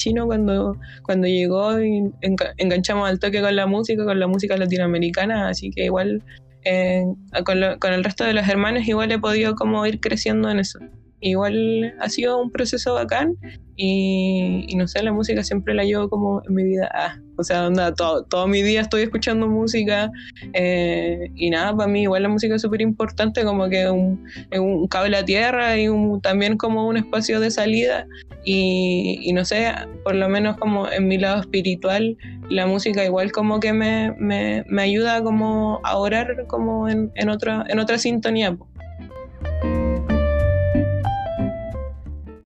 chino cuando, cuando llegó y enganchamos al toque con la música, con la música latinoamericana, así que igual eh, con, con, el resto de los hermanos igual he podido como ir creciendo en eso. Igual ha sido un proceso bacán y, no sé, la música siempre la llevo como en mi vida. Ah, o sea, onda, todo, todo mi día estoy escuchando música eh, y nada, para mí igual la música es súper importante, como que un, un cable a tierra y un, también como un espacio de salida. Y, no sé, por lo menos como en mi lado espiritual, la música igual como que me, me, me ayuda como a orar como en, en, otra, en otra sintonía.